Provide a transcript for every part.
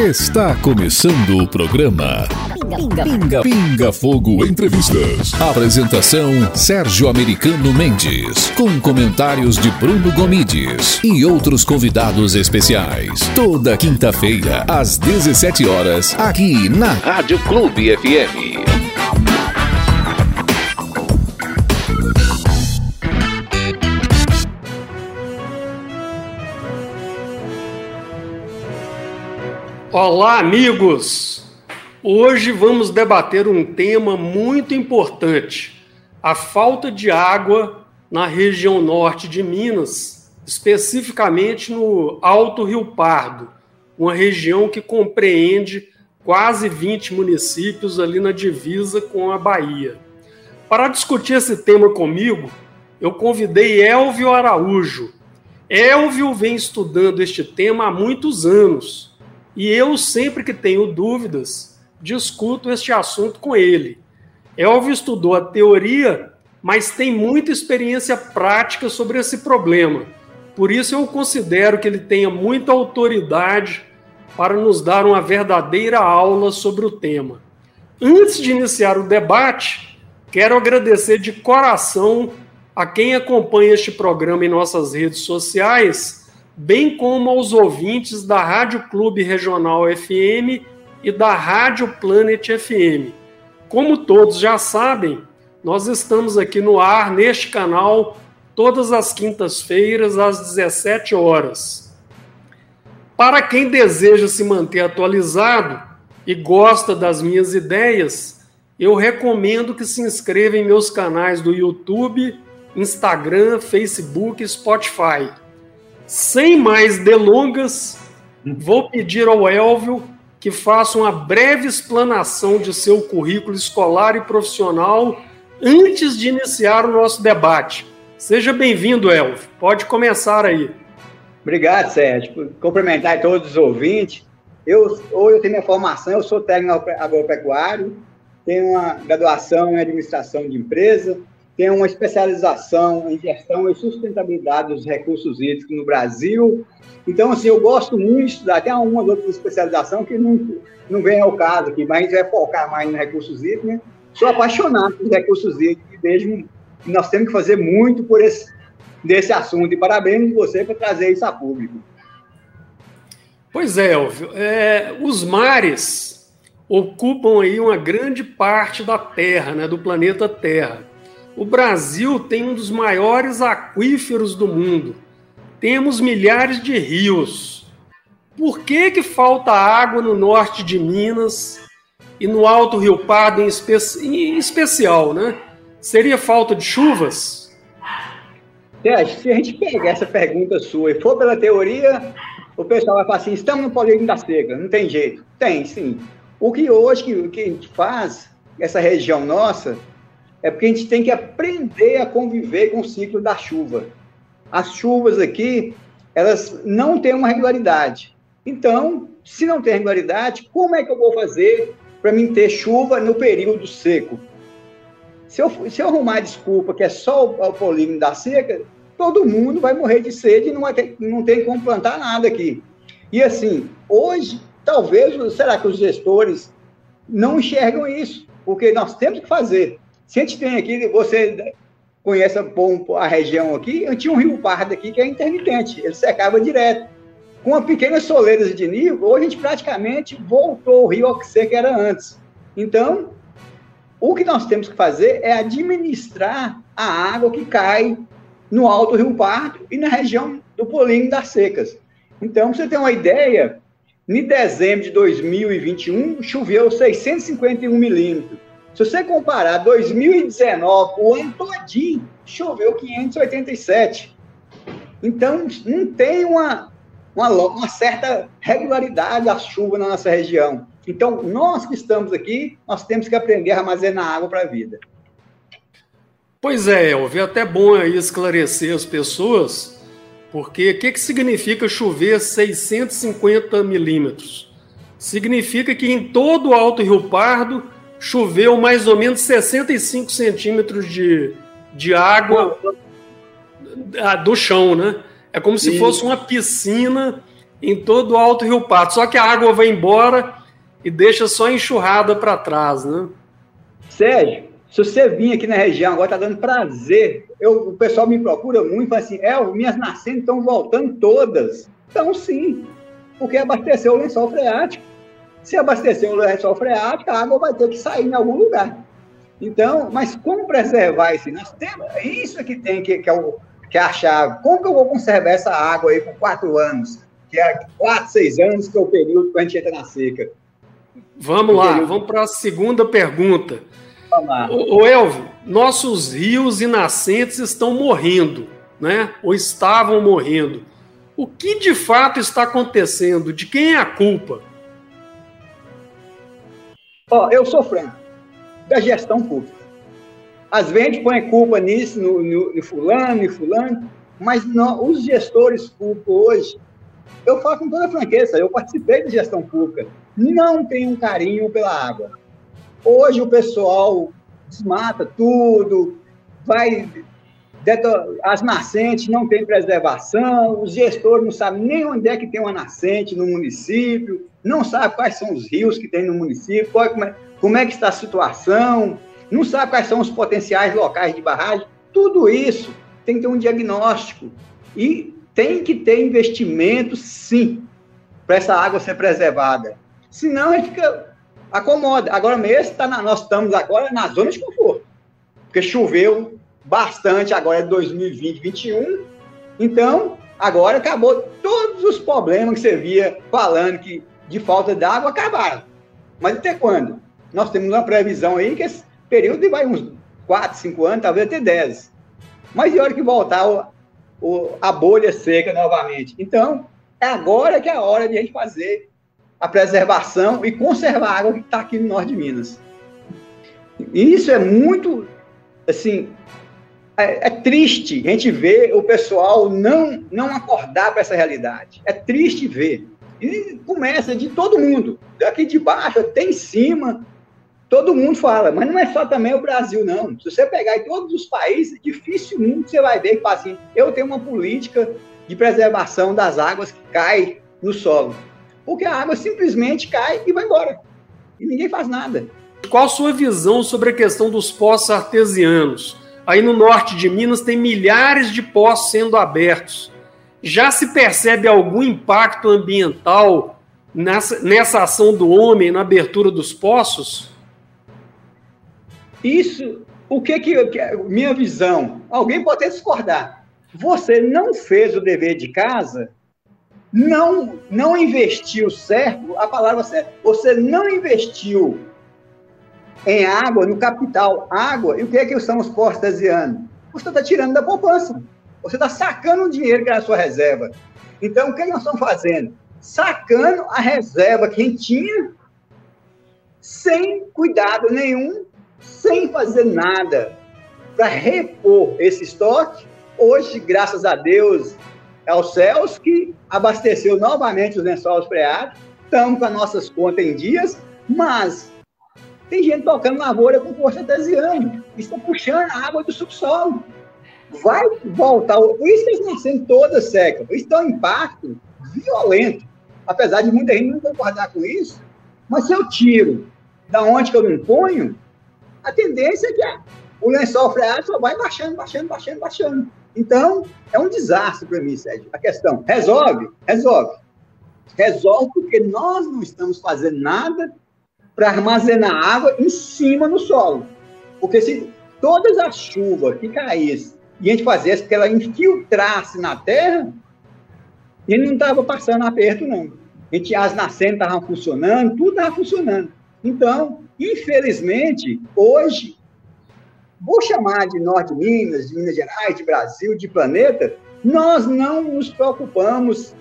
Está começando o programa Pinga, Pinga, Pinga Fogo Entrevistas. Apresentação Sérgio Americano Mendes, com comentários de Bruno Gomides e outros convidados especiais. Toda quinta-feira às 17 horas aqui na Rádio Clube FM. Olá, amigos! Hoje vamos debater um tema muito importante: a falta de água na região norte de Minas, especificamente no Alto Rio Pardo, uma região que compreende quase 20 municípios ali na divisa com a Bahia. Para discutir esse tema comigo, eu convidei Elvio Araújo. Elvio vem estudando este tema há muitos anos e eu, sempre que tenho dúvidas, discuto este assunto com ele. Elvio estudou a teoria, mas tem muita experiência prática sobre esse problema. Por isso, eu considero que ele tenha muita autoridade para nos dar uma verdadeira aula sobre o tema. Antes de iniciar o debate, quero agradecer de coração a quem acompanha este programa em nossas redes sociais bem como aos ouvintes da Rádio Clube Regional FM e da Rádio Planet FM. Como todos já sabem, nós estamos aqui no ar neste canal todas as quintas-feiras às 17 horas. Para quem deseja se manter atualizado e gosta das minhas ideias, eu recomendo que se inscreva em meus canais do YouTube, Instagram, Facebook e Spotify. Sem mais delongas, vou pedir ao Elvio que faça uma breve explanação de seu currículo escolar e profissional antes de iniciar o nosso debate. Seja bem-vindo, Elvio. Pode começar aí. Obrigado, Sérgio. Cumprimentar todos os ouvintes. Eu, hoje eu tenho minha formação, eu sou técnico agropecuário, tenho uma graduação em administração de empresa, tem uma especialização em gestão e sustentabilidade dos recursos hídricos no Brasil. Então, assim, eu gosto muito de estudar. Tem algumas outras especializações que não, não vem ao caso aqui, mas a gente vai focar mais em recursos hídricos. Né? Sou apaixonado por recursos hídricos e que nós temos que fazer muito por esse desse assunto. E parabéns você por trazer isso a público. Pois é, Elvio. É, os mares ocupam aí uma grande parte da Terra, né, do planeta Terra. O Brasil tem um dos maiores aquíferos do mundo. Temos milhares de rios. Por que, que falta água no norte de Minas e no Alto Rio Pardo em, espe em especial, né? Seria falta de chuvas? Sérgio, se a gente pegar essa pergunta sua e for pela teoria, o pessoal vai falar assim: estamos no polígono da seca, não tem jeito. Tem, sim. O que hoje que, que a gente faz, essa região nossa, é porque a gente tem que aprender a conviver com o ciclo da chuva. As chuvas aqui, elas não têm uma regularidade. Então, se não tem regularidade, como é que eu vou fazer para mim ter chuva no período seco? Se eu, se eu arrumar desculpa que é só o, o polígono da seca, todo mundo vai morrer de sede e não, ter, não tem como plantar nada aqui. E assim, hoje, talvez, será que os gestores não enxergam isso? Porque nós temos que fazer. Se a gente tem aqui, você conhece bom a região aqui, eu tinha um rio pardo aqui que é intermitente, ele secava direto. Com uma pequena soleiras de nível, hoje a gente praticamente voltou ao rio que seco era antes. Então, o que nós temos que fazer é administrar a água que cai no Alto Rio Pardo e na região do Polinho das Secas. Então, você ter uma ideia, em dezembro de 2021, choveu 651 milímetros. Se você comparar 2019, o ano todinho, choveu 587. Então, não tem uma, uma, uma certa regularidade a chuva na nossa região. Então, nós que estamos aqui, nós temos que aprender a armazenar água para a vida. Pois é, Elvio, é até bom aí esclarecer as pessoas, porque o que, que significa chover 650 milímetros? Significa que em todo o Alto Rio Pardo choveu mais ou menos 65 centímetros de, de água do chão, né? É como se fosse uma piscina em todo o Alto Rio Pato. Só que a água vai embora e deixa só enxurrada para trás, né? Sérgio, se você vir aqui na região agora, tá dando prazer. Eu, o pessoal me procura muito, fala assim, é, minhas nascentes estão voltando todas. Então, sim, porque abasteceu o lençol freático. Se abastecer o lençol freático, a água vai ter que sair em algum lugar. Então, mas como preservar isso? Nós temos, é isso que tem que, que, é o, que é a chave. Como que eu vou conservar essa água aí por quatro anos? Que é quatro, seis anos, que é o período que a gente entra na seca. Vamos lá, vamos para a segunda pergunta. Vamos lá. O, o Elvio, nossos rios e nascentes estão morrendo, né? Ou estavam morrendo. O que de fato está acontecendo? De quem é a culpa? Ó, eu sou franco da gestão pública. Às vezes põe culpa nisso, no, no, no fulano, no fulano, mas não, os gestores públicos hoje, eu falo com toda franqueza, eu participei de gestão pública, não tem um carinho pela água. Hoje o pessoal desmata tudo, vai as nascentes não tem preservação, os gestores não sabem nem onde é que tem uma nascente no município, não sabem quais são os rios que tem no município, como, é, como é que está a situação, não sabe quais são os potenciais locais de barragem. Tudo isso tem que ter um diagnóstico e tem que ter investimento, sim, para essa água ser preservada. Senão gente fica acomoda. Agora mesmo tá na, nós estamos agora na zona de conforto, porque choveu bastante agora é 2020, 2021. Então, agora acabou todos os problemas que você via falando que de falta de água acabaram. Mas até quando? nós temos uma previsão aí que esse período vai uns 4, 5 anos, talvez até 10. Mas e hora que voltar o, o, a bolha seca novamente? Então, é agora que é a hora de a gente fazer a preservação e conservar a água que está aqui no norte de Minas. E isso é muito, assim, é, é, triste a gente ver o pessoal não, não acordar para essa realidade. É triste ver. E começa de todo mundo, daqui de baixo até em cima, todo mundo fala, mas não é só também o Brasil, não. Se você pegar em todos os países, dificilmente você vai ver que fala assim, eu tenho uma política de preservação das águas que cai no solo. Porque a água simplesmente cai e vai embora. E ninguém faz nada. Qual a sua visão sobre a questão dos poços artesianos? Aí no norte de Minas tem milhares de poços sendo abertos. Já se percebe algum impacto ambiental nessa, nessa ação do homem na abertura dos poços? Isso, o que que, minha visão? Alguém pode até discordar. Você não fez o dever de casa, não não investiu certo. A palavra você, você não investiu em água, no capital, água. E o que é que são os postos artesianos? Você está tirando da poupança. Você está sacando o dinheiro que era a sua reserva. Então, o que nós estamos fazendo? Sacando a reserva que tinha sem cuidado nenhum sem fazer nada para repor esse estoque. Hoje, graças a Deus, é os céus que abasteceu novamente os lençóis freados, estamos com as nossas contas em dias, mas tem gente tocando lavoura com força artesiana, está puxando a água do subsolo. Vai voltar, por isso que estão sendo todas secas, isso tem um impacto violento, apesar de muita gente não concordar com isso, mas se eu tiro da onde que eu não ponho, a tendência é que o lençol freático só vai baixando, baixando, baixando, baixando. Então, é um desastre para mim, Sérgio. A questão, resolve? Resolve. Resolve porque nós não estamos fazendo nada para armazenar água em cima no solo. Porque se todas as chuvas que caíssem e a gente fizesse que ela infiltrasse na terra, ele não estava passando aperto, não. A gente, as nascentes estavam funcionando, tudo estava funcionando. Então, infelizmente, hoje, vou chamar de Norte Minas, de Minas Gerais, de Brasil, de planeta, nós não nos preocupamos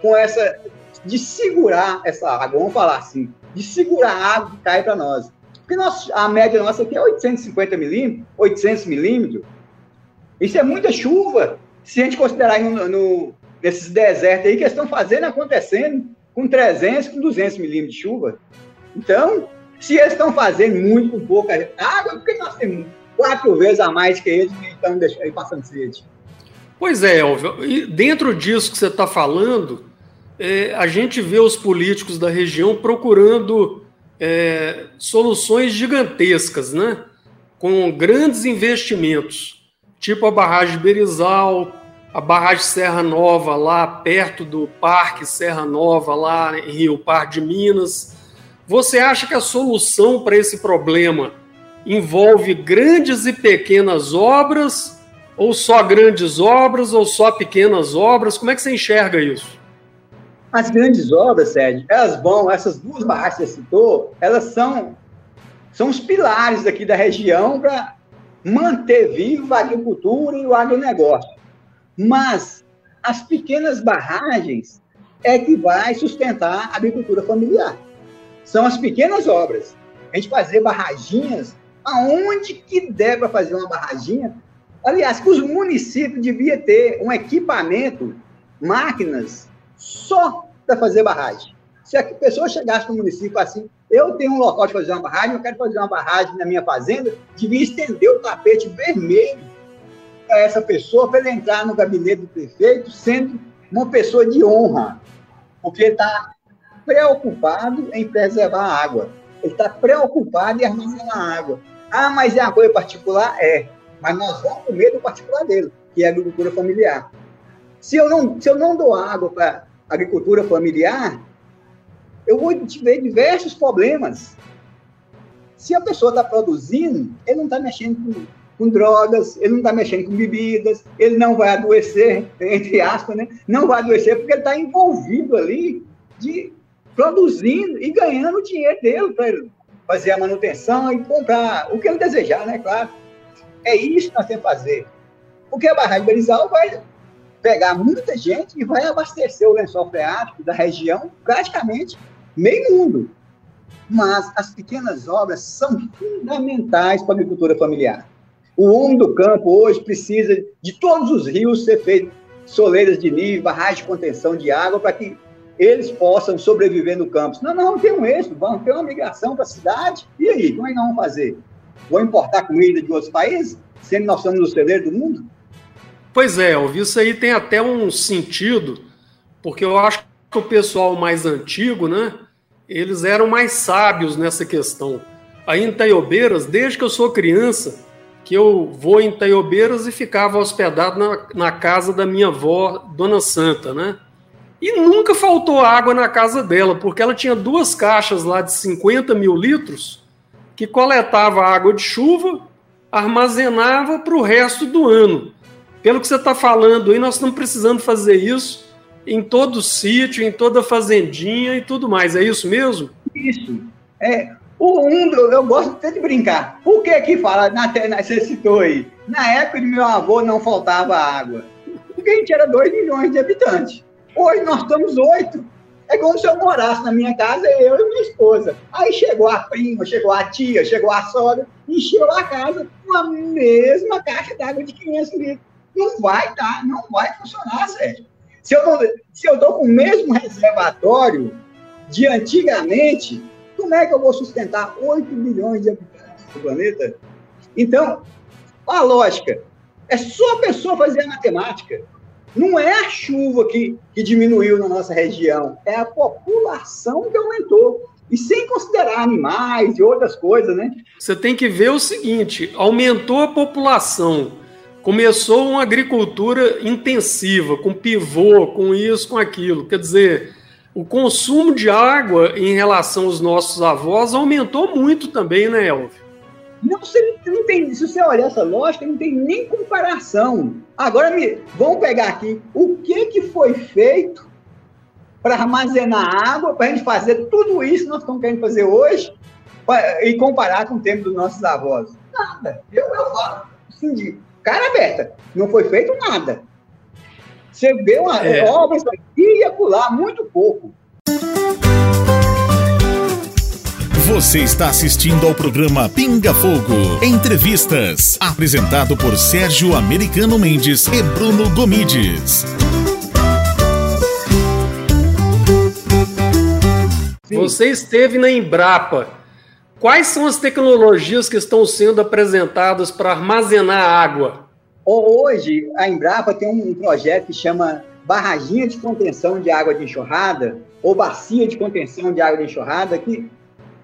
com essa, de segurar essa água, vamos falar assim, de segurar a água que cai para nós. Porque nós, a média nossa aqui é 850 milímetros, 800 milímetros. Isso é muita chuva. Se a gente considerar no, no, nesses desertos aí que estão fazendo, acontecendo, com 300, com 200 milímetros de chuva. Então, se eles estão fazendo muito com pouca água, por que nós temos quatro vezes a mais que eles e estão passando sede? Pois é, Elvio. E dentro disso que você está falando, é, a gente vê os políticos da região procurando é, soluções gigantescas, né? com grandes investimentos, tipo a barragem Berizal, a barragem Serra Nova, lá perto do Parque Serra Nova, lá em Rio Par de Minas. Você acha que a solução para esse problema envolve grandes e pequenas obras, ou só grandes obras, ou só pequenas obras? Como é que você enxerga isso? As grandes obras, Sérgio, elas vão, essas duas barragens que você citou, elas são, são os pilares aqui da região para manter viva a agricultura e o agronegócio. Mas as pequenas barragens é que vai sustentar a agricultura familiar. São as pequenas obras. A gente fazer barraginhas, aonde que der para fazer uma barraginha? Aliás, que os municípios deviam ter um equipamento, máquinas, só para fazer barragem. Se a pessoa chegasse no município assim, eu tenho um local de fazer uma barragem, eu quero fazer uma barragem na minha fazenda, devia estender o tapete vermelho para essa pessoa, para ele entrar no gabinete do prefeito, sendo uma pessoa de honra, porque ele está preocupado em preservar a água. Ele está preocupado em armazenar a água. Ah, mas é uma coisa particular? É. Mas nós vamos comer do particular dele, que é a agricultura familiar. Se eu não, se eu não dou água para agricultura familiar, eu vou ver diversos problemas. Se a pessoa está produzindo, ele não está mexendo com, com, drogas, ele não está mexendo com bebidas, ele não vai adoecer, entre aspas, né? Não vai adoecer porque ele está envolvido ali de produzindo e ganhando o dinheiro dele para ele fazer a manutenção e comprar o que ele desejar, né? Claro. É isso que nós temos que fazer. Porque a barragem de Berizal vai pegar muita gente e vai abastecer o lençol freático da região, praticamente meio mundo. Mas as pequenas obras são fundamentais para a agricultura familiar. O homem do campo hoje precisa de todos os rios ser feito soleiras de nível, barragem de contenção de água, para que eles possam sobreviver no campo. Não, não, tem um êxito, vamos ter uma migração para a cidade. E aí, como é que nós vamos fazer? Vou importar comida de outros países, sendo nós somos o celeiro do mundo? Pois é, Elvio, isso aí tem até um sentido, porque eu acho que o pessoal mais antigo, né, eles eram mais sábios nessa questão. Aí em Taiobeiras, desde que eu sou criança, que eu vou em Taiobeiras e ficava hospedado na, na casa da minha avó, Dona Santa, né? E nunca faltou água na casa dela, porque ela tinha duas caixas lá de 50 mil litros que coletava água de chuva, armazenava para o resto do ano. Pelo que você está falando aí, nós estamos precisando fazer isso em todo sítio, em toda fazendinha e tudo mais. É isso mesmo? Isso. É, o mundo, eu gosto até de brincar. Por que que fala, na, você citou aí, na época de meu avô não faltava água? Porque a gente era 2 milhões de habitantes. Hoje nós estamos oito. É como se eu morasse na minha casa, eu e minha esposa. Aí chegou a prima, chegou a tia, chegou a sogra, encheu a casa com a mesma caixa d'água de 500 litros não vai dar, não vai funcionar, Sérgio. Se eu, não, se eu com o mesmo reservatório de antigamente, como é que eu vou sustentar 8 milhões de habitantes do planeta? Então, a lógica é só a pessoa fazer a matemática. Não é a chuva que, que diminuiu na nossa região, é a população que aumentou. E sem considerar animais e outras coisas, né? Você tem que ver o seguinte: aumentou a população começou uma agricultura intensiva, com pivô, com isso, com aquilo. Quer dizer, o consumo de água em relação aos nossos avós aumentou muito também, né, Elvio? Não, você não tem, se você olhar essa lógica, não tem nem comparação. Agora, me, vamos pegar aqui o que, que foi feito para armazenar água, para a gente fazer tudo isso que nós estamos querendo fazer hoje pra, e comparar com o tempo dos nossos avós. Nada. Eu, eu falo assim, de, cara aberta. Não foi feito nada. Você vê uma é. obra aqui e acolá, muito pouco. Você está assistindo ao programa Pinga Fogo. Entrevistas. Apresentado por Sérgio Americano Mendes e Bruno Gomides. Você esteve na Embrapa. Quais são as tecnologias que estão sendo apresentadas para armazenar água? Hoje, a Embrapa tem um projeto que chama barraginha de contenção de água de enxurrada, ou bacia de contenção de água de enxurrada, que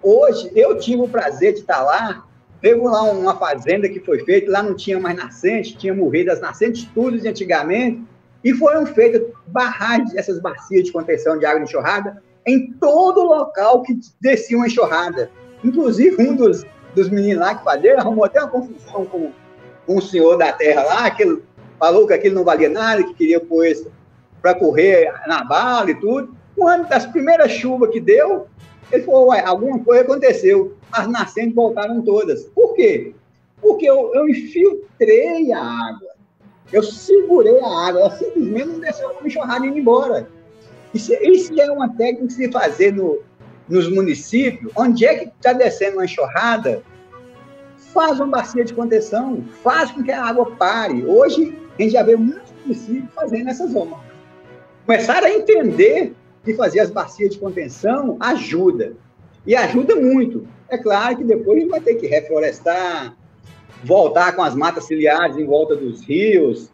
hoje eu tive o prazer de estar lá. Pegou lá uma fazenda que foi feita, lá não tinha mais nascente, tinha morrido as nascentes tudo de antigamente, e foram feitas barragens, essas bacias de contenção de água de enxurrada, em todo local que descia uma enxurrada. Inclusive, um dos, dos meninos lá que faziam arrumou até uma confusão com, com o senhor da terra lá, que falou que aquilo não valia nada, que queria pôr para correr na bala e tudo. Quando das primeiras chuvas que deu, ele falou, ué, alguma coisa aconteceu. As nascentes voltaram todas. Por quê? Porque eu, eu infiltrei a água. Eu segurei a água. Ela simplesmente não deixou a enxurrada ir embora. Isso, isso é uma técnica que se fazer no, nos municípios. Onde é que está descendo uma enxurrada? Faz uma bacia de contenção. Faz com que a água pare. Hoje, a gente já vê muitos municípios fazendo essa zona. Começaram a entender que fazer as bacias de contenção ajuda. E ajuda muito. É claro que depois vai ter que reflorestar, voltar com as matas ciliares em volta dos rios.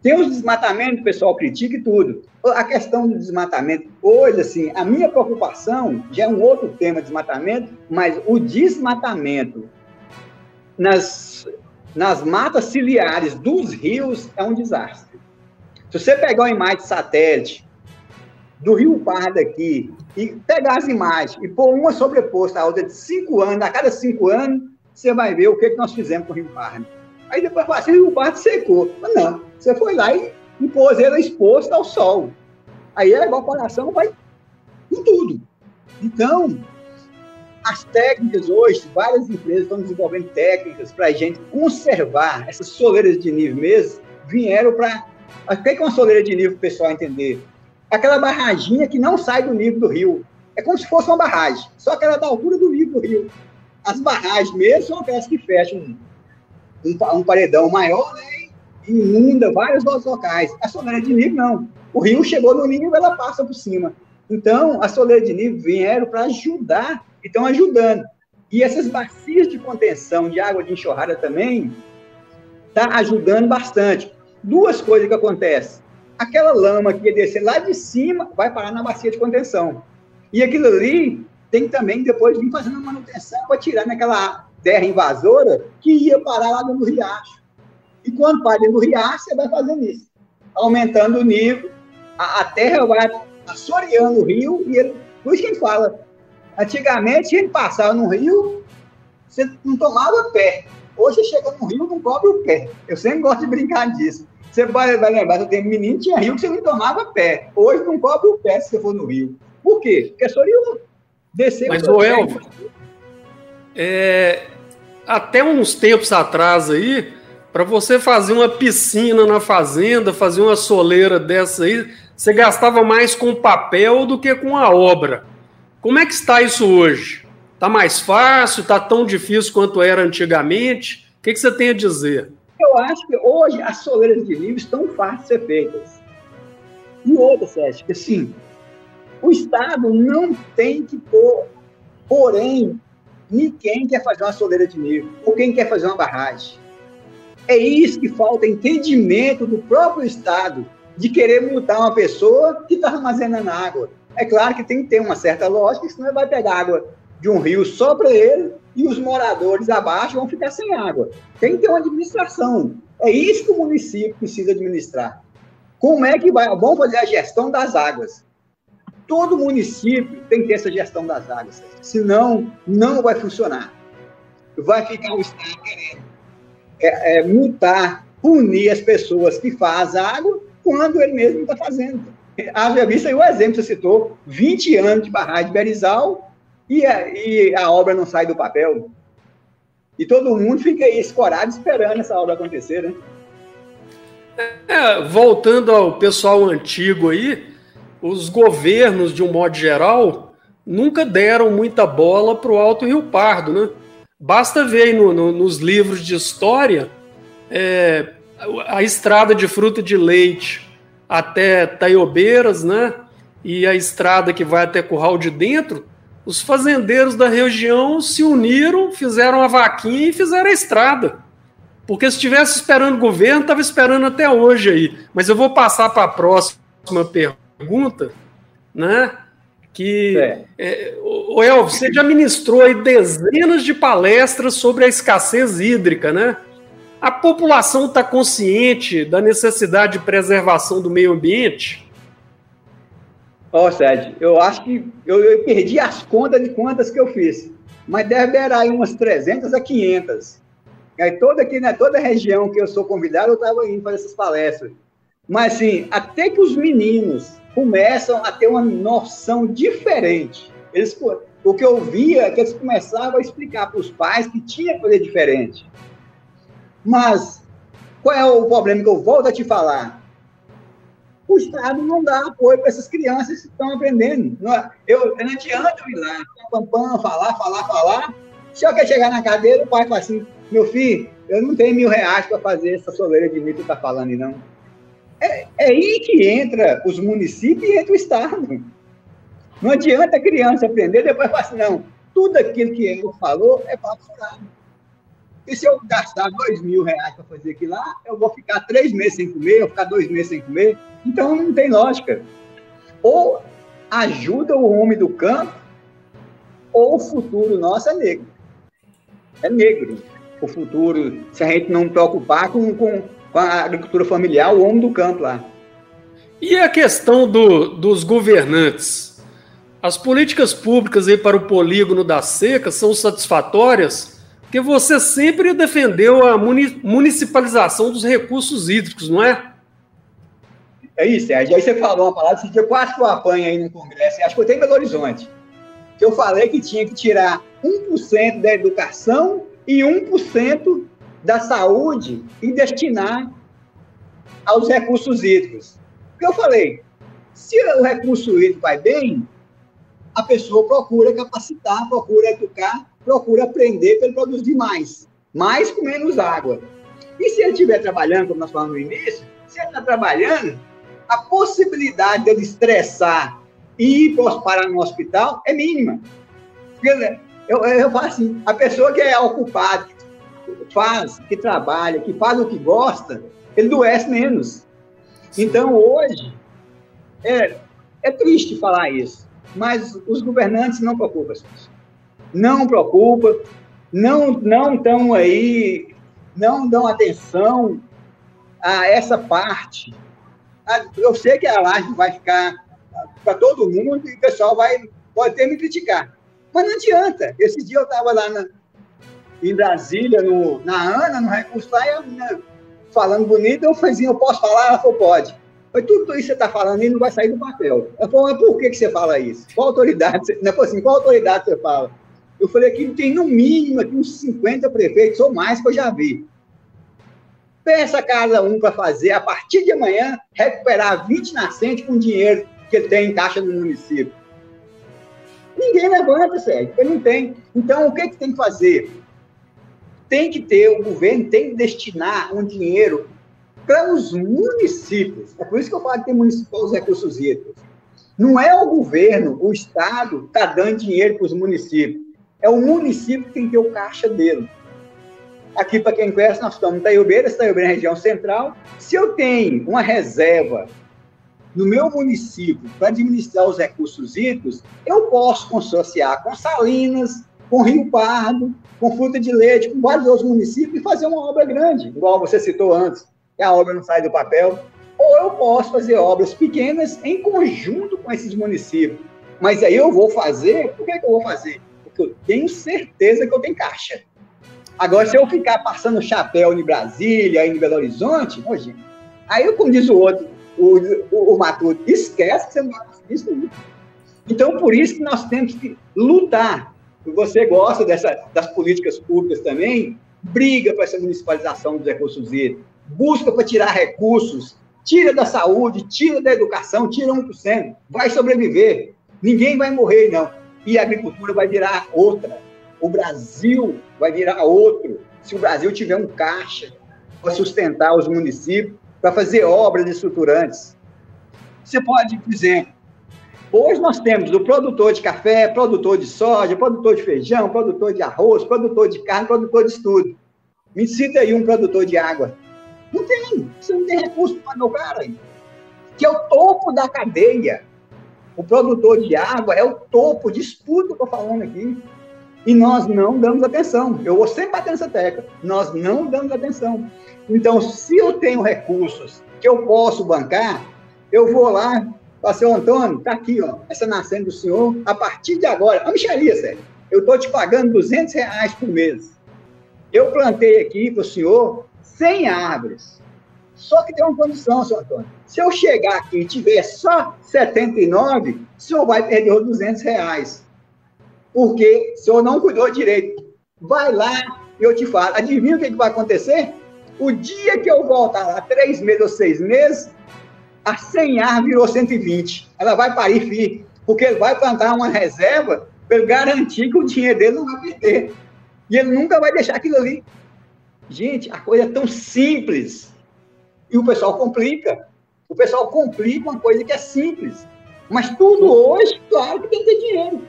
Tem os desmatamentos, o pessoal critica e tudo. A questão do desmatamento, hoje, assim, a minha preocupação já é um outro tema, desmatamento, mas o desmatamento nas, nas matas ciliares dos rios é um desastre. Se você pegar uma imagem de satélite do Rio Pardo aqui e pegar as imagens e pôr uma sobreposta à outra de cinco anos, a cada cinco anos, você vai ver o que, que nós fizemos com o Rio Pardo. Aí depois fala assim, o Rio Pardo secou. Mas não, você foi lá e, e pôs ele exposto ao sol. Aí a evaporação vai em tudo. Então, as técnicas hoje, várias empresas estão desenvolvendo técnicas para a gente conservar essas soleiras de nível mesmo, vieram para o que é uma soleira de nível para o pessoal entender? Aquela barraginha que não sai do nível do rio. É como se fosse uma barragem, só que ela é da altura do nível do rio. As barragens mesmo são aquelas que fecham um, um, um paredão maior né, inunda vários outros locais. A soleira de nível, não. O rio chegou no nível, ela passa por cima. Então, as soleiras de nível vieram para ajudar, e estão ajudando. E essas bacias de contenção de água de enxurrada também está ajudando bastante duas coisas que acontecem. Aquela lama que ia descer lá de cima vai parar na bacia de contenção. E aquilo ali tem também depois vir fazendo a manutenção para tirar naquela terra invasora que ia parar lá no riacho. E quando para no riacho, você vai fazendo isso. Aumentando o nível, a, a terra vai assoreando o rio, e ele, por isso que a gente fala, antigamente a gente passava no rio, você não tomava pé. Hoje você chega no rio, não cobre o pé. Eu sempre gosto de brincar disso. Você vai, vai lembrar, você tem menino, tinha rio que você não tomava pé. Hoje não cobre o pé se você for no rio. Por quê? Porque é só rio descer. Mas, o Elvo, é, até uns tempos atrás aí, para você fazer uma piscina na fazenda, fazer uma soleira dessa aí, você gastava mais com papel do que com a obra. Como é que está isso hoje? Está mais fácil? Está tão difícil quanto era antigamente? O que, que você tem a dizer? Eu acho que hoje as soleiras de livro estão fáceis de ser feitas. E outra, Sérgio, que assim, o Estado não tem que pôr, porém, ninguém quer fazer uma soleira de nível, ou quem quer fazer uma barragem. É isso que falta entendimento do próprio Estado de querer multar uma pessoa que está armazenando água. É claro que tem que ter uma certa lógica, senão vai pegar água de um rio só para ele e os moradores abaixo vão ficar sem água. Tem que ter uma administração. É isso que o município precisa administrar. Como é que vai? Vamos fazer a gestão das águas. Todo município tem que ter essa gestão das águas. Senão, não vai funcionar. Vai ficar o Estado querendo é, é, multar, punir as pessoas que fazem água quando ele mesmo está fazendo. Haja visto aí o exemplo que você citou: 20 anos de barragem de Berizal e a, e a obra não sai do papel. E todo mundo fica aí escorado esperando essa obra acontecer, né? É, voltando ao pessoal antigo aí, os governos, de um modo geral, nunca deram muita bola para o Alto Rio Pardo, né? Basta ver no, no, nos livros de história é, a estrada de fruta de leite até Taiobeiras, né? E a estrada que vai até Curral de Dentro, os fazendeiros da região se uniram, fizeram a vaquinha e fizeram a estrada. Porque se estivesse esperando o governo, estava esperando até hoje aí. Mas eu vou passar para a próxima pergunta, né? Que é. É, o Elvis, você já ministrou aí dezenas de palestras sobre a escassez hídrica, né? A população está consciente da necessidade de preservação do meio ambiente? Ó, oh, Sérgio, eu acho que eu, eu, perdi as contas de quantas que eu fiz, mas deve haver aí umas 300 a 500. Aí toda aqui, né, toda região que eu sou convidado, eu estava indo para essas palestras. Mas, assim, até que os meninos começam a ter uma noção diferente. Eles, o que eu via é que eles começavam a explicar para os pais que tinha que fazer diferente. Mas, qual é o problema que eu volto a te falar? O Estado não dá apoio para essas crianças que estão aprendendo. Não, é, eu, não adianta ir lá, pam, pam, falar, falar, falar. Se eu quer chegar na cadeira, o pai fala assim, meu filho, eu não tenho mil reais para fazer essa soleira de mim que tu está falando, não. É, é aí que entra os municípios e entra o Estado. Não adianta a criança aprender, depois falar assim, não, tudo aquilo que ele falou é papo furado. E se eu gastar dois mil reais para fazer aquilo lá, eu vou ficar três meses sem comer, eu vou ficar dois meses sem comer. Então não tem lógica. Ou ajuda o homem do campo, ou o futuro nosso é negro. É negro. O futuro, se a gente não preocupar com, com com a agricultura familiar, o homem do campo lá. E a questão do, dos governantes? As políticas públicas aí para o polígono da seca são satisfatórias? Porque você sempre defendeu a municipalização dos recursos hídricos, não é? É isso, Sérgio. Aí você falou uma palavra, esse dia quase que eu apanho aí no Congresso, acho que eu tenho em Belo Horizonte, que eu falei que tinha que tirar 1% da educação e 1% da saúde e destinar aos recursos hídricos. Porque eu falei, se o recurso hídrico vai bem, a pessoa procura capacitar, procura educar, procura aprender para produzir mais. Mais com menos água. E se ele estiver trabalhando, como nós falamos no início, se ele está trabalhando, a possibilidade dele estressar e ir parar no hospital é mínima. Eu, eu falo assim, a pessoa que é ocupada, que faz, que trabalha, que faz o que gosta, ele doece menos. Então, hoje, é, é triste falar isso, mas os governantes não preocupam isso. Não preocupam, não não aí, não dão atenção a essa parte. Eu sei que a live vai ficar para todo mundo e o pessoal vai, pode até me criticar. Mas não adianta. Esse dia eu estava lá na, em Brasília, no, na ANA, no recurso a menina falando bonito, eu falei assim, eu posso falar? Ela falou, pode. Mas tudo isso que você está falando aí não vai sair do papel. Ela falou, mas por que, que você fala isso? Qual autoridade? Você... Falou assim, qual autoridade você fala? Eu falei, aqui tem no mínimo aqui uns 50 prefeitos ou mais que eu já vi. Peça cada um para fazer, a partir de amanhã, recuperar 20 nascentes com dinheiro que ele tem em caixa no município. Ninguém levanta, Sérgio, porque não tem. Então, o que, que tem que fazer? Tem que ter, o governo tem que destinar um dinheiro para os municípios. É por isso que eu falo que tem municipal os recursos hídricos. Não é o governo, o Estado está dando dinheiro para os municípios. É o município que tem que ter o caixa dele. Aqui, para quem conhece, nós estamos em Taiobeira, Taiobeira é região central. Se eu tenho uma reserva no meu município para administrar os recursos hídricos, eu posso consociar com Salinas, com Rio Pardo, com Fruta de Leite, com vários outros municípios e fazer uma obra grande, igual você citou antes, que a obra não sai do papel. Ou eu posso fazer obras pequenas em conjunto com esses municípios. Mas aí eu vou fazer, por que, que eu vou fazer? Porque eu tenho certeza que eu tenho caixa. Agora, se eu ficar passando chapéu em Brasília, em Belo Horizonte, hoje, aí, como diz o outro, o, o, o Matuto, esquece que você não vai conseguir isso. Então, por isso que nós temos que lutar você gosta dessa, das políticas públicas também, briga para essa municipalização dos recursos hídricos, busca para tirar recursos, tira da saúde, tira da educação, tira 1%, vai sobreviver. Ninguém vai morrer, não. E a agricultura vai virar outra. O Brasil vai virar outro. Se o Brasil tiver um caixa para sustentar os municípios, para fazer obras estruturantes. Você pode, por exemplo, Hoje nós temos o produtor de café, produtor de soja, produtor de feijão, produtor de arroz, produtor de carne, produtor de tudo. Me cita aí um produtor de água. Não tem. Você não tem recurso para pagar o cara. que é o topo da cadeia. O produtor de água é o topo de tudo que eu estou falando aqui. E nós não damos atenção. Eu vou sempre bater nessa tecla. Nós não damos atenção. Então, se eu tenho recursos que eu posso bancar, eu vou lá, falo assim, Antônio, tá aqui, ó, essa nascente do senhor, a partir de agora, a micharia, sério, eu estou te pagando 200 reais por mês. Eu plantei aqui para o senhor 100 árvores. Só que tem uma condição, senhor Antônio. Se eu chegar aqui e tiver só 79, o senhor vai perder os 200 reais. Porque o senhor não cuidou direito. Vai lá e eu te falo. Adivinha o que, que vai acontecer? O dia que eu voltar lá, três meses ou seis meses, a 100 árvores virou 120. Ela vai parir firme. Porque ele vai plantar uma reserva para garantir que o dinheiro dele não vai perder. E ele nunca vai deixar aquilo ali. Gente, a coisa é tão simples. E o pessoal complica. O pessoal complica uma coisa que é simples. Mas tudo hoje, claro que tem que ter dinheiro.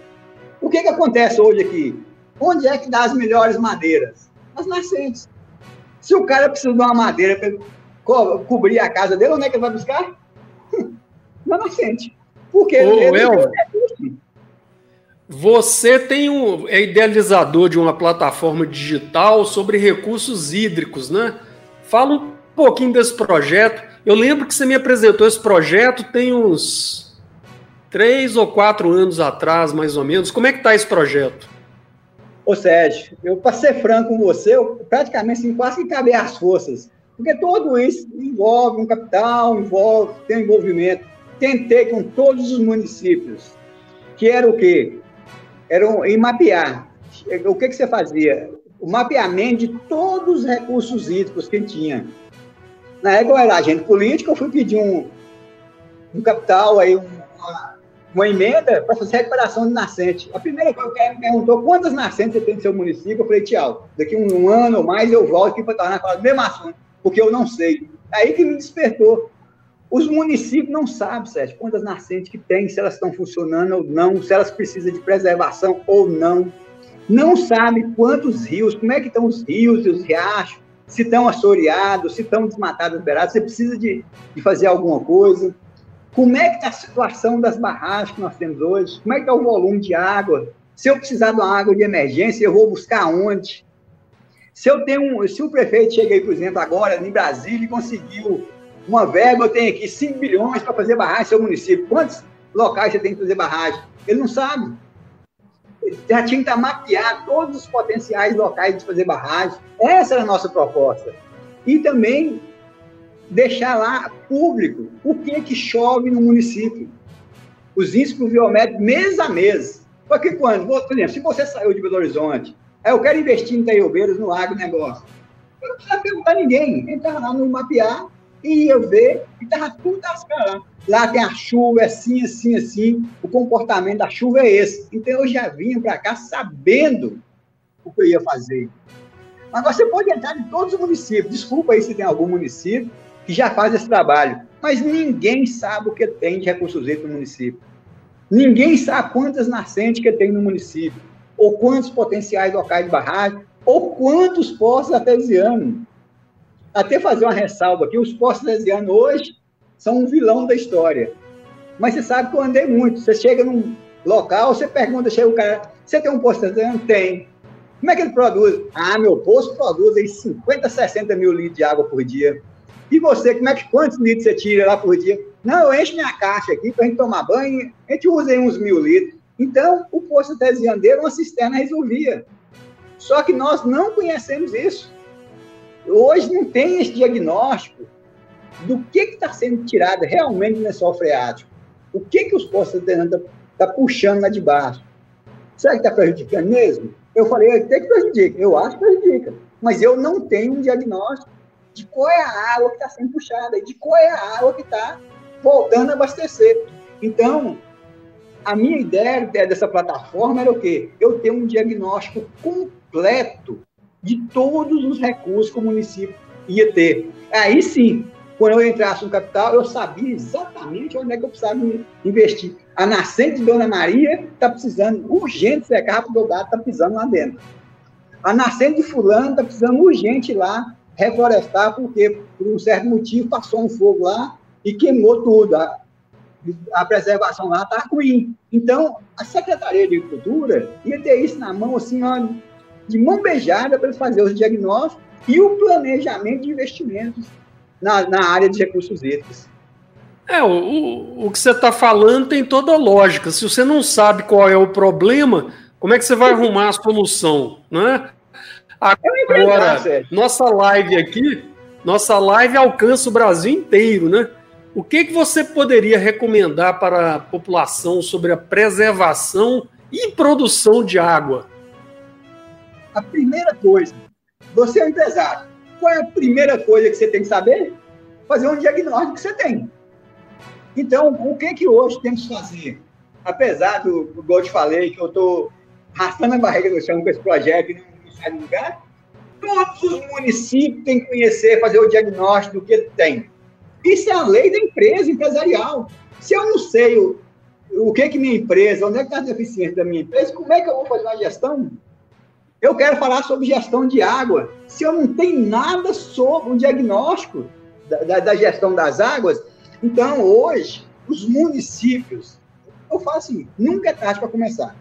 O que, que acontece hoje aqui? Onde é que dá as melhores madeiras? As nascentes. Se o cara precisa de uma madeira para co cobrir a casa dele, onde é que ele vai buscar? Na nascente. Porque Ô, ele, ele você tem um, é idealizador de uma plataforma digital sobre recursos hídricos, né? Fala um pouquinho desse projeto. Eu lembro que você me apresentou esse projeto tem uns três ou quatro anos atrás, mais ou menos. Como é que está esse projeto? Ô Sérgio, eu para ser franco com você, eu praticamente assim, quase que acabei as forças. Porque tudo isso envolve um capital, envolve, tem envolvimento. Tentei com todos os municípios, que era o quê? era em mapear. O que, que você fazia? O mapeamento de todos os recursos hídricos que tinha. Na época eu era agente político, eu fui pedir um, um capital, aí, uma, uma emenda para fazer recuperação de nascente. A primeira coisa que me perguntou quantas nascentes você tem no seu município. Eu falei, tchau, daqui um, um ano ou mais eu volto aqui para tornar a do mesmo assunto, porque eu não sei. Aí que me despertou. Os municípios não sabem, Sérgio, quantas nascentes que tem, se elas estão funcionando ou não, se elas precisam de preservação ou não. Não sabe quantos rios, como é que estão os rios e os riachos, se estão assoreados, se estão desmatados, liberados, você precisa de, de fazer alguma coisa. Como é que está a situação das barragens que nós temos hoje? Como é que está o volume de água? Se eu precisar de uma água de emergência, eu vou buscar onde? Se eu tenho um, se o prefeito chega aí, por exemplo, agora em Brasília e conseguiu uma verba, eu tenho aqui 5 bilhões para fazer barragem no seu município. Quantos locais você tem que fazer barragem? Ele não sabe. Ele já tinha que estar mapeado todos os potenciais locais de fazer barragem. Essa era a nossa proposta. E também deixar lá público o que, que chove no município. Os índices pluviométricos mês a mês. Porque quando, por exemplo, se você saiu de Belo Horizonte, eu quero investir em Taiobeiros no agronegócio. Eu não precisa perguntar a ninguém. Entrar lá no mapear, e ia ver, e estava tudo lascado. Lá tem a chuva, é assim, assim, assim. O comportamento da chuva é esse. Então eu já vinha para cá sabendo o que eu ia fazer. Agora você pode entrar em todos os municípios. Desculpa aí se tem algum município que já faz esse trabalho. Mas ninguém sabe o que tem de recursos hídricos no município. Ninguém sabe quantas nascentes que tem no município, ou quantos potenciais locais de barragem, ou quantos poços artesianos até fazer uma ressalva aqui, os postos lesianos hoje são um vilão da história. Mas você sabe que eu andei muito. Você chega num local, você pergunta, chega o cara, você tem um posto lesiano? Tem. Como é que ele produz? Ah, meu posto produz aí 50, 60 mil litros de água por dia. E você, como é que, quantos litros você tira lá por dia? Não, eu encho minha caixa aqui para a gente tomar banho, a gente usa aí uns mil litros. Então, o posto artesiano dele, uma cisterna resolvia. Só que nós não conhecemos isso. Hoje não tem esse diagnóstico do que está sendo tirado realmente do lençol freático. O que, que os postos estão tá puxando lá de baixo? Será que está prejudicando mesmo? Eu falei, tem que prejudica. Eu acho que prejudica. Mas eu não tenho um diagnóstico de qual é a água que está sendo puxada e de qual é a água que está voltando a abastecer. Então, a minha ideia dessa plataforma era o quê? Eu ter um diagnóstico completo de todos os recursos que o município ia ter. Aí sim, quando eu entrasse no capital, eu sabia exatamente onde é que eu precisava investir. A nascente de Dona Maria está precisando urgente secar, porque o gato está pisando lá dentro. A nascente de fulano está precisando urgente lá reflorestar, porque por um certo motivo passou um fogo lá e queimou tudo. A, a preservação lá está ruim. Então, a Secretaria de Agricultura ia ter isso na mão, assim, ó, de mão beijada para fazer os diagnósticos e o planejamento de investimentos na, na área de recursos hídricos. É, o, o que você está falando tem toda a lógica. Se você não sabe qual é o problema, como é que você vai arrumar a solução, né? Agora, nossa live aqui, nossa live alcança o Brasil inteiro, né? O que, que você poderia recomendar para a população sobre a preservação e produção de água? A primeira coisa, você é um empresário. Qual é a primeira coisa que você tem que saber? Fazer um diagnóstico que você tem. Então, o que que hoje temos que fazer? Apesar do, igual eu te falei, que eu estou arrastando a barriga no chão com esse projeto e não sai do lugar, todos os municípios têm que conhecer, fazer o diagnóstico do que tem. Isso é a lei da empresa empresarial. Se eu não sei o, o que que minha empresa, onde é que está a deficiência da minha empresa, como é que eu vou fazer uma gestão? Eu quero falar sobre gestão de água. Se eu não tenho nada sobre um diagnóstico da, da, da gestão das águas, então hoje os municípios, eu falo assim, nunca é tarde para começar.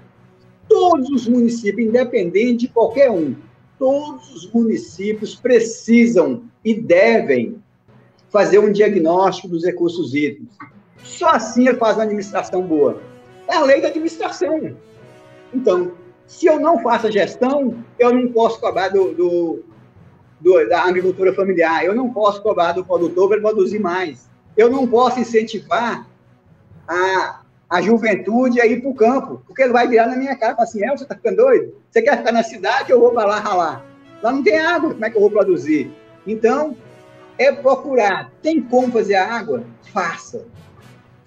Todos os municípios, independente de qualquer um, todos os municípios precisam e devem fazer um diagnóstico dos recursos hídricos. Só assim ele faz uma administração boa. É a lei da administração. Então, se eu não faço a gestão, eu não posso cobrar do, do, do da agricultura familiar, eu não posso cobrar do produtor para produzir mais. Eu não posso incentivar a, a juventude a ir para o campo, porque ele vai virar na minha cara e falar assim: é, você está ficando doido? Você quer ficar na cidade, eu vou para lá ralar. Lá não tem água, como é que eu vou produzir? Então, é procurar. Tem como fazer a água? Faça.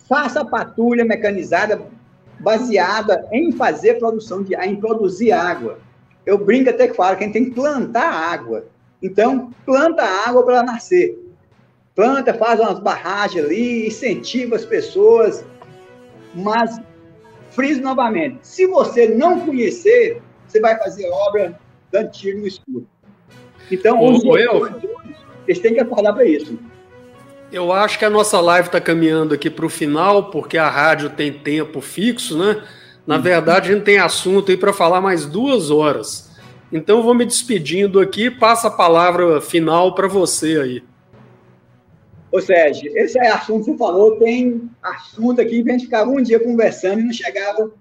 Faça a patrulha mecanizada baseada em fazer produção de em produzir água. Eu brinco até que falo que a gente tem que plantar água. Então, planta água para nascer. Planta, faz umas barragens ali, incentiva as pessoas, mas friso novamente. Se você não conhecer, você vai fazer obra dando tiro no escuro. Então, Ô, os eu... Eles têm que acordar para isso. Eu acho que a nossa live está caminhando aqui para o final, porque a rádio tem tempo fixo, né? Na verdade, a gente tem assunto aí para falar mais duas horas. Então, eu vou me despedindo aqui, passa a palavra final para você aí. Ô Sérgio, esse é assunto que você falou, tem assunto aqui que a gente ficava um dia conversando e não chegava,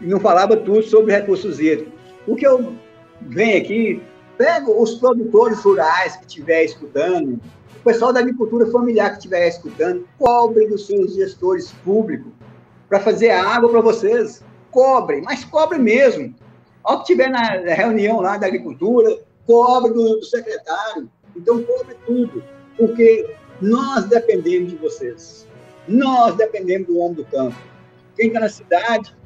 não falava tudo sobre recursos hídricos. O que eu venho aqui Pega os produtores rurais que estiver escutando, pessoal da agricultura familiar que estiver escutando, cobrem dos seus gestores públicos para fazer água para vocês. Cobrem, mas cobrem mesmo. Ao que estiver na reunião lá da agricultura, cobre do, do secretário. Então, cobre tudo, porque nós dependemos de vocês. Nós dependemos do homem do campo. Quem está na cidade,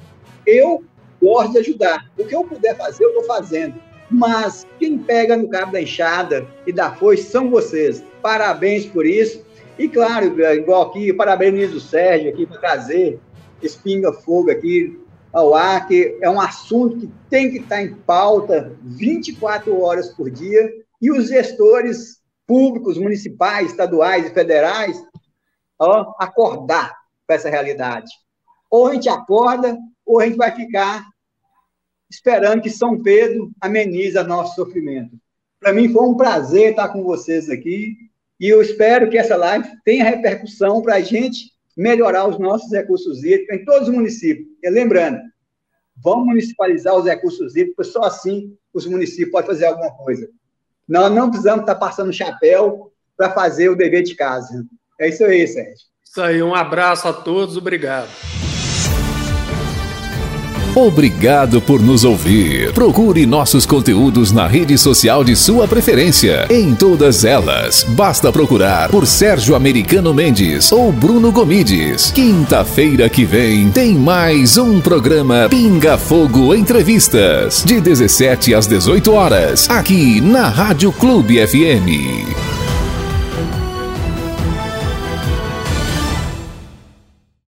eu gosto de ajudar. O que eu puder fazer, eu estou fazendo mas quem pega no cabo da enxada e da foice são vocês. Parabéns por isso. E claro, igual aqui, parabéns o Sérgio aqui por trazer esse pinga-fogo aqui ao ar, que é um assunto que tem que estar em pauta 24 horas por dia, e os gestores públicos, municipais, estaduais e federais, ó, acordar para essa realidade. Ou a gente acorda, ou a gente vai ficar esperando que São Pedro amenize nosso sofrimento. Para mim foi um prazer estar com vocês aqui e eu espero que essa live tenha repercussão para a gente melhorar os nossos recursos hídricos em todos os municípios. E lembrando, vamos municipalizar os recursos hídricos, só assim os municípios podem fazer alguma coisa. Nós não precisamos estar passando chapéu para fazer o dever de casa. É isso aí, Sérgio. Isso aí, um abraço a todos, obrigado. Obrigado por nos ouvir. Procure nossos conteúdos na rede social de sua preferência. Em todas elas, basta procurar por Sérgio Americano Mendes ou Bruno Gomides. Quinta-feira que vem tem mais um programa Pinga Fogo Entrevistas, de 17 às 18 horas, aqui na Rádio Clube FM.